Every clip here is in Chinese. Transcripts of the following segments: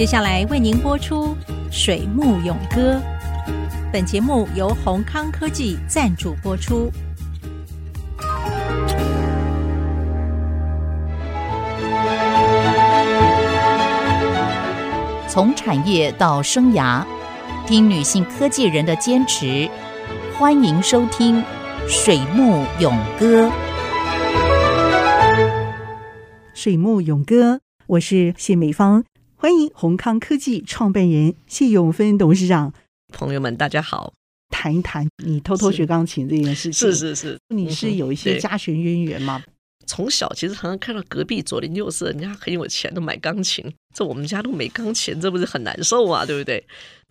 接下来为您播出《水木咏歌》。本节目由宏康科技赞助播出。从产业到生涯，听女性科技人的坚持。欢迎收听《水木咏歌》。水木咏歌，我是谢美芳。欢迎宏康科技创办人谢永芬董事长。朋友们，大家好。谈一谈你偷偷学钢琴这件事情。是是是，你是有一些家学渊源吗？从小其实常常看到隔壁左邻右舍，人家很有钱，都买钢琴，这我们家都没钢琴，这不是很难受啊？对不对？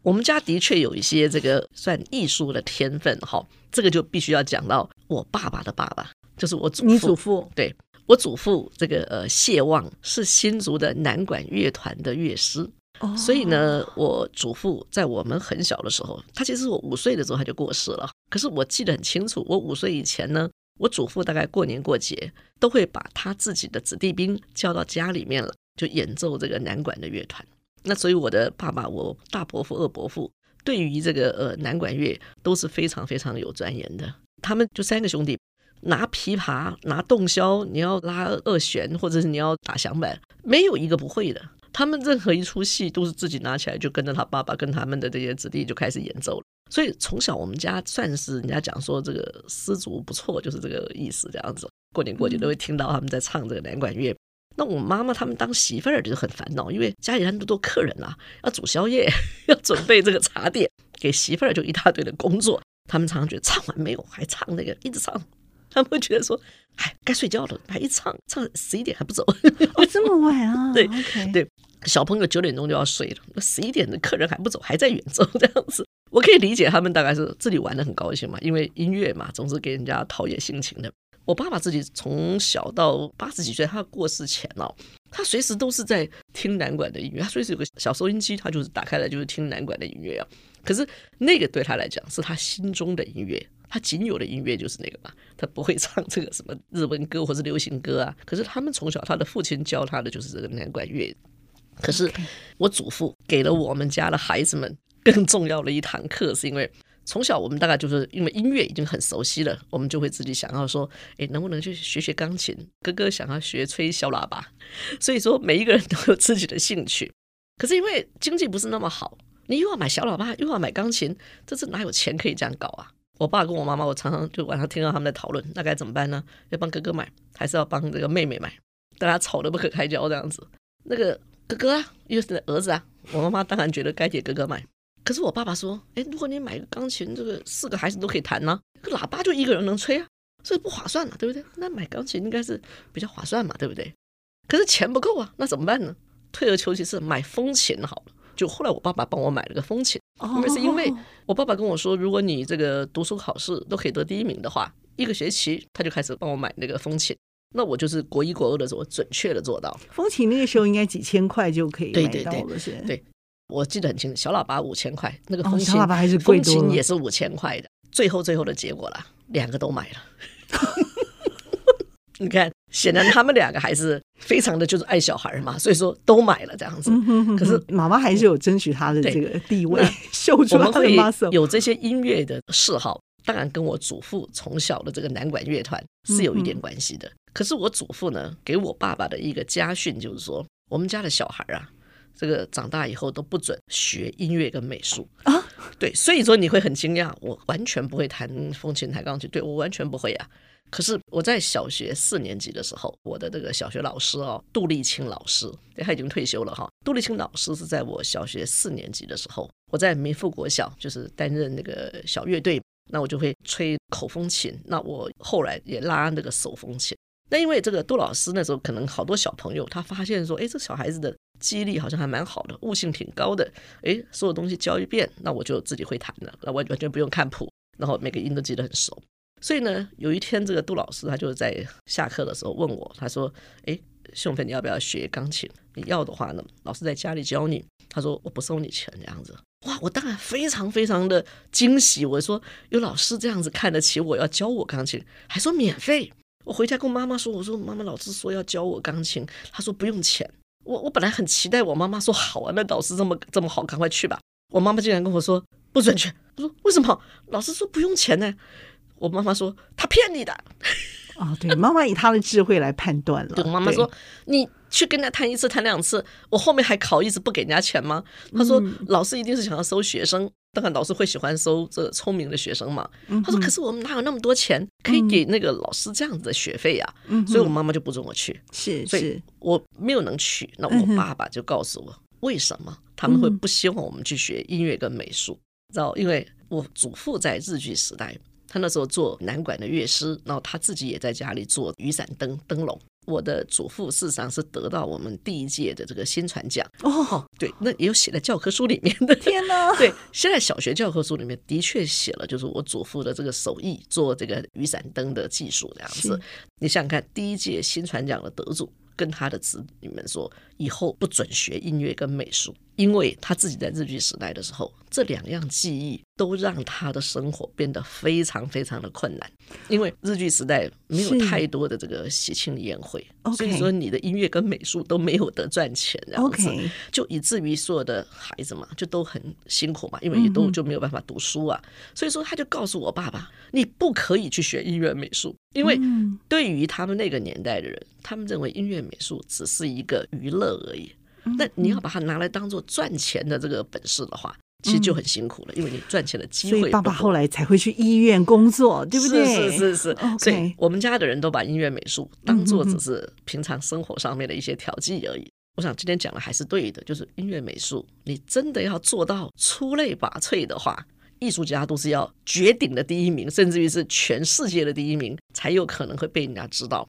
我们家的确有一些这个算艺术的天分，哈，这个就必须要讲到我爸爸的爸爸，就是我祖父。你祖父？对，我祖父这个呃谢望是新竹的南管乐团的乐师，哦，所以呢，我祖父在我们很小的时候，他其实我五岁的时候他就过世了，可是我记得很清楚，我五岁以前呢。我祖父大概过年过节都会把他自己的子弟兵叫到家里面了，就演奏这个南管的乐团。那所以我的爸爸、我大伯父、二伯父对于这个呃南管乐都是非常非常有钻研的。他们就三个兄弟，拿琵琶、拿洞箫，你要拉二弦或者是你要打响板，没有一个不会的。他们任何一出戏都是自己拿起来就跟着他爸爸跟他们的这些子弟就开始演奏了。所以从小我们家算是人家讲说这个丝竹不错，就是这个意思这样子。过年过节都会听到他们在唱这个南管乐。那我妈妈他们当媳妇儿就是很烦恼，因为家里那么多客人啊，要煮宵夜，要准备这个茶点，给媳妇儿就一大堆的工作。他们常常觉得唱完没有，还唱那个一直唱，他们会觉得说，哎，该睡觉了，还一唱唱十一点还不走，哦，这么晚啊？对.对，小朋友九点钟就要睡了，那十一点的客人还不走，还在演奏这样子。我可以理解他们大概是自己玩的很高兴嘛，因为音乐嘛，总是给人家陶冶心情的。我爸爸自己从小到八十几岁，他过世前哦，他随时都是在听南管的音乐，他随时有个小收音机，他就是打开来就是听南管的音乐啊。可是那个对他来讲是他心中的音乐，他仅有的音乐就是那个嘛，他不会唱这个什么日文歌或是流行歌啊。可是他们从小他的父亲教他的就是这个南管乐。可是我祖父给了我们家的孩子们。更重要的一堂课，是因为从小我们大概就是因为音乐已经很熟悉了，我们就会自己想要说，哎，能不能去学学钢琴？哥哥想要学吹小喇叭，所以说每一个人都有自己的兴趣。可是因为经济不是那么好，你又要买小喇叭，又要买钢琴，这是哪有钱可以这样搞啊？我爸跟我妈妈，我常常就晚上听到他们在讨论，那该怎么办呢？要帮哥哥买，还是要帮这个妹妹买？大家吵得不可开交这样子。那个哥哥啊，又是儿子啊，我妈妈当然觉得该给哥哥买。可是我爸爸说：“哎，如果你买个钢琴，这个四个孩子都可以弹呢，这个喇叭就一个人能吹啊，所以不划算嘛，对不对？那买钢琴应该是比较划算嘛，对不对？可是钱不够啊，那怎么办呢？退而求其次，买风琴好了。就后来我爸爸帮我买了个风琴，因为是因为我爸爸跟我说，如果你这个读书考试都可以得第一名的话，一个学期他就开始帮我买那个风琴。那我就是国一国二的时候准确的做到。风琴那个时候应该几千块就可以买到了，对对对，对。”我记得很清楚，小喇叭五千块，那个风琴，小喇叭还是贵多，风琴也是五千块的。最后最后的结果了，两个都买了。你看，显然他们两个还是非常的就是爱小孩嘛，所以说都买了这样子。可是妈妈还是有争取他的这个地位，秀出他的 muscle。有这些音乐的嗜好，当然跟我祖父从小的这个南管乐团是有一点关系的。可是我祖父呢，给我爸爸的一个家训就是说，我们家的小孩啊。这个长大以后都不准学音乐跟美术啊，对，所以说你会很惊讶，我完全不会弹风琴、弹钢琴，对，我完全不会啊。可是我在小学四年级的时候，我的这个小学老师哦，杜立清老师，他已经退休了哈。杜立清老师是在我小学四年级的时候，我在民富国小就是担任那个小乐队，那我就会吹口风琴，那我后来也拉那个手风琴。那因为这个杜老师那时候可能好多小朋友，他发现说，哎，这小孩子的。记忆力好像还蛮好的，悟性挺高的。诶，所有东西教一遍，那我就自己会弹了，那完完全不用看谱，然后每个音都记得很熟。所以呢，有一天这个杜老师他就在下课的时候问我，他说：“诶，秀芬，你要不要学钢琴？你要的话呢，老师在家里教你。”他说：“我不收你钱，这样子。”哇，我当然非常非常的惊喜。我说：“有老师这样子看得起我，要教我钢琴，还说免费。”我回家跟我妈妈说：“我说妈妈，老师说要教我钢琴，他说不用钱。”我我本来很期待我妈妈说好啊，那老师这么这么好，赶快去吧。我妈妈竟然跟我说不准去。我说为什么？老师说不用钱呢。我妈妈说他骗你的。哦，对，妈妈以她的智慧来判断了。对，我妈妈说你去跟他谈一次，谈两次，我后面还考一次不给人家钱吗？她说老师一定是想要收学生。当然，老师会喜欢收这个聪明的学生嘛。她说：“可是我们哪有那么多钱可以给那个老师这样子的学费呀？”嗯所以，我妈妈就不准我去。是，所以我没有能去。那我爸爸就告诉我，为什么他们会不希望我们去学音乐跟美术？知道？因为我祖父在日据时代，他那时候做南管的乐师，然后他自己也在家里做雨伞灯灯笼。我的祖父事实上是得到我们第一届的这个新传奖哦，对，那也有写在教科书里面的。天哪，对，现在小学教科书里面的确写了，就是我祖父的这个手艺做这个雨伞灯的技术这样子。你想想看，第一届新传奖的得主跟他的子女们说，以后不准学音乐跟美术。因为他自己在日据时代的时候，这两样技艺都让他的生活变得非常非常的困难。因为日剧时代没有太多的这个喜庆宴会，所以说你的音乐跟美术都没有得赚钱，这样子，就以至于所有的孩子嘛，就都很辛苦嘛，因为也都就没有办法读书啊。所以说他就告诉我爸爸，你不可以去学音乐美术，因为对于他们那个年代的人，他们认为音乐美术只是一个娱乐而已。那你要把它拿来当做赚钱的这个本事的话，其实就很辛苦了，因为你赚钱的机会。所以爸爸后来才会去医院工作，对不对？是是是是。所以我们家的人都把音乐美术当做只是平常生活上面的一些调剂而已。我想今天讲的还是对的，就是音乐美术，你真的要做到出类拔萃的话，艺术家都是要绝顶的第一名，甚至于是全世界的第一名，才有可能会被人家知道。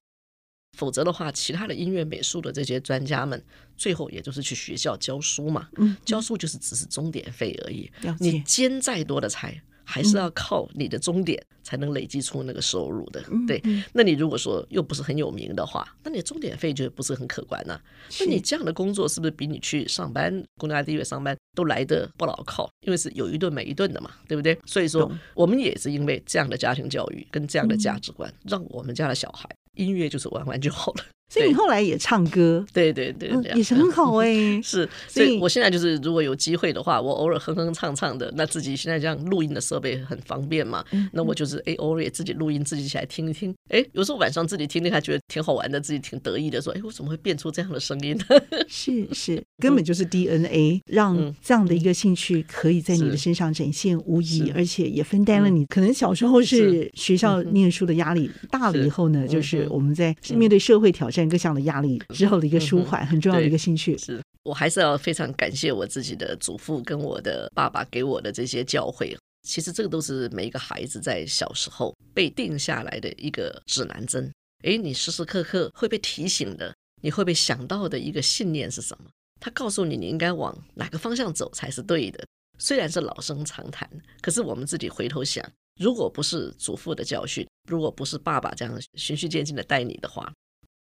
否则的话，其他的音乐美术的这些专家们，最后也就是去学校教书嘛。嗯，教书就是只是钟点费而已。你兼再多的才，还是要靠你的钟点才能累积出那个收入的。对，那你如果说又不是很有名的话，那你钟点费就不是很可观呢。那你这样的工作是不是比你去上班公家地位上班都来得不牢靠？因为是有一顿没一顿的嘛，对不对？所以说，我们也是因为这样的家庭教育跟这样的价值观，让我们家的小孩。音乐就是玩玩就好了。所以你后来也唱歌，对对对，对，也是很好哎、欸。是，所以我现在就是如果有机会的话，我偶尔哼哼唱唱的，那自己现在这样录音的设备很方便嘛。那我就是哎，偶尔也自己录音，自己起来听一听。哎，有时候晚上自己听听，还觉得挺好玩的，自己挺得意的，说哎，我怎么会变出这样的声音？呢？是是，根本就是 DNA 让这样的一个兴趣可以在你的身上展现无疑，而且也分担了你可能小时候是学校念书的压力，大了以后呢，就是我们在面对社会挑战各项的压力。之后的一个舒缓，很重要的一个兴趣。是我还是要非常感谢我自己的祖父跟我的爸爸给我的这些教诲。其实这个都是每一个孩子在小时候被定下来的一个指南针。诶，你时时刻刻会被提醒的，你会被想到的一个信念是什么？他告诉你你应该往哪个方向走才是对的。虽然是老生常谈，可是我们自己回头想，如果不是祖父的教训，如果不是爸爸这样循序渐进的带你的话。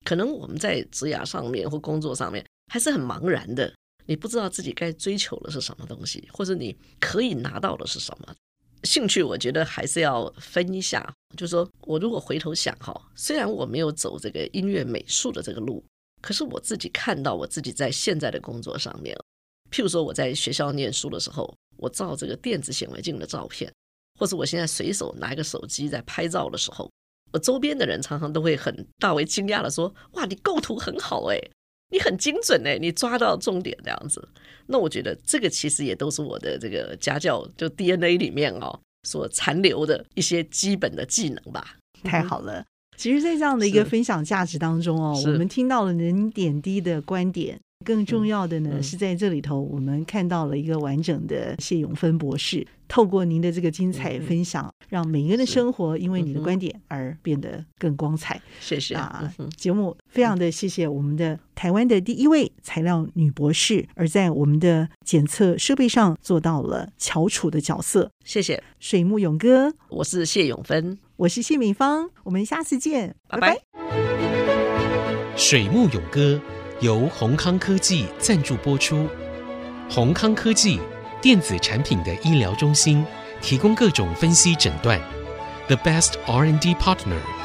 可能我们在职涯上面或工作上面还是很茫然的，你不知道自己该追求的是什么东西，或者你可以拿到的是什么兴趣。我觉得还是要分一下，就是说我如果回头想哈，虽然我没有走这个音乐美术的这个路，可是我自己看到我自己在现在的工作上面，譬如说我在学校念书的时候，我照这个电子显微镜的照片，或者我现在随手拿一个手机在拍照的时候。我周边的人常常都会很大为惊讶的说：“哇，你构图很好哎，你很精准哎，你抓到重点这样子。”那我觉得这个其实也都是我的这个家教就 DNA 里面哦所残留的一些基本的技能吧。太好了，其实，在这样的一个分享价值当中哦，我们听到了您点滴的观点。更重要的呢，是在这里头，我们看到了一个完整的谢永芬博士，透过您的这个精彩分享，嗯、让每个人的生活因为你的观点而变得更光彩。谢谢啊！嗯、节目非常的谢谢我们的台湾的第一位材料女博士，而在我们的检测设备上做到了翘楚的角色。谢谢水木勇哥，我是谢永芬，我是谢敏芳，我们下次见，拜拜。水木勇哥。由宏康科技赞助播出。宏康科技电子产品的医疗中心，提供各种分析诊断。The best R&D partner。